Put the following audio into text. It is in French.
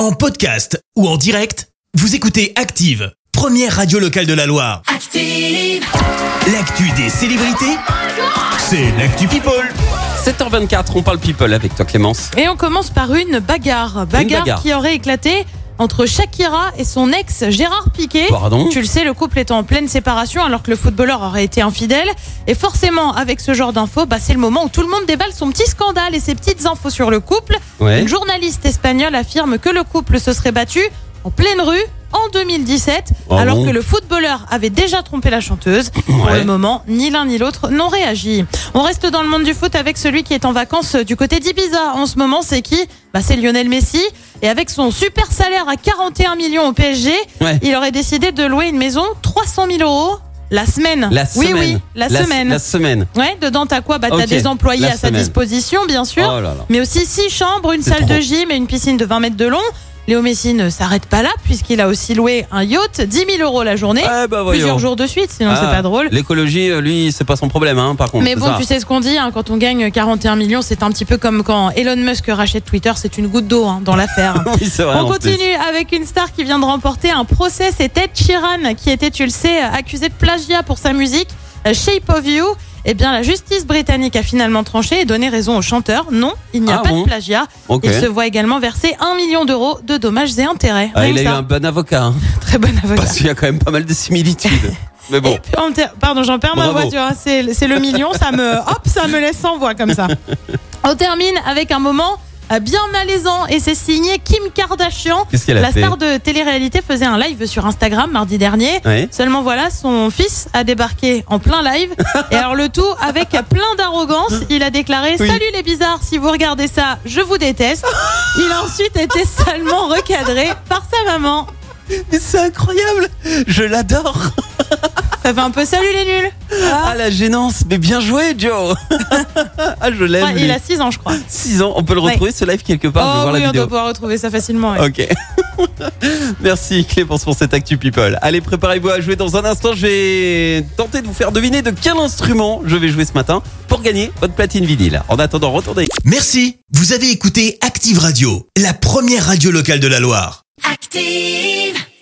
En podcast ou en direct, vous écoutez Active, première radio locale de la Loire. Active. L'actu des célébrités, c'est l'actu People. 7h24, on parle people avec toi Clémence. Et on commence par une bagarre. Bagarre, bagarre. qui aurait éclaté entre Shakira et son ex Gérard Piquet. Pardon Tu le sais, le couple est en pleine séparation alors que le footballeur aurait été infidèle. Et forcément, avec ce genre d'infos, bah, c'est le moment où tout le monde déballe son petit scandale et ses petites infos sur le couple. Ouais. Une journaliste espagnole affirme que le couple se serait battu en pleine rue en 2017, Oh alors bon que le footballeur avait déjà trompé la chanteuse. Pour Ouais. le moment, ni l'un ni l'autre n'ont réagi. On reste dans le monde du foot avec celui qui est en vacances du côté d'Ibiza. En ce moment, c'est qui? Bah, C'est Lionel Messi. Et avec son super salaire à 41 millions au PSG, Ouais. il aurait décidé de louer une maison 300 000 euros la semaine. La oui, semaine. oui, la, semaine. La semaine. Ouais, dedans, t'as quoi? Bah, T'as des employés la à sa disposition, bien sûr. Oh là là. Mais aussi six chambres, une salle trop. de gym et une piscine de 20 mètres de long. Léo Messi ne s'arrête pas là puisqu'il a aussi loué un yacht, 10 000 euros la journée, Ah bah plusieurs jours de suite, sinon c'est Ah, pas drôle. L'écologie, euh, lui, c'est pas son problème, hein, par contre. Mais bon, ça. tu sais ce qu'on dit, hein, quand on gagne 41 millions, c'est un petit peu comme quand Elon Musk rachète Twitter, c'est une goutte d'eau hein, dans l'affaire. Oui. On continue avec une star qui vient de remporter un procès. C'est Ed Sheeran qui était, tu le sais, accusé de plagiat pour sa musique euh, Shape of You. Eh bien, la justice britannique a finalement tranché et donné raison au chanteur. Non, il n'y a Ah pas bon de plagiat. Ok. Il se voit également verser un million d'euros de dommages et intérêts. Ah, Rien il a que eu ça. un bon avocat, hein, très bon avocat. parce qu'il y a quand même pas mal de similitudes. Mais bon, Et puis, en ter- Pardon, j'en perds ma Bravo. voiture. C'est c'est le million, ça me, hop, ça me laisse sans voix comme ça. On termine avec un moment bien malaisant et c'est signé Kim Kardashian. qu'est-ce qu'elle a La fait star de télé-réalité faisait un live sur Instagram mardi dernier. Seulement voilà, son fils a débarqué en plein live. Et alors le tout avec plein d'arrogance. Il a déclaré Oui. Salut les bizarres, si vous regardez ça, je vous déteste. Il a ensuite été salement recadré par sa maman. Mais c'est incroyable Je l'adore Ça fait un peu salut les nuls. Ah, la gênance Mais bien joué, Joe Ah, je l'aime, lui. il a 6 ans, je crois. 6 ans, on peut le retrouver, ce live, quelque part, je oh voir oui, la on doit pouvoir retrouver ça facilement. ouais. Ok. Merci Clémence pour cette Actu People. Allez, préparez-vous à jouer dans un instant. Je vais tenter de vous faire deviner de quel instrument je vais jouer ce matin pour gagner votre platine vinyle. En attendant, retournez. Merci, vous avez écouté Active Radio, la première radio locale de la Loire. Active.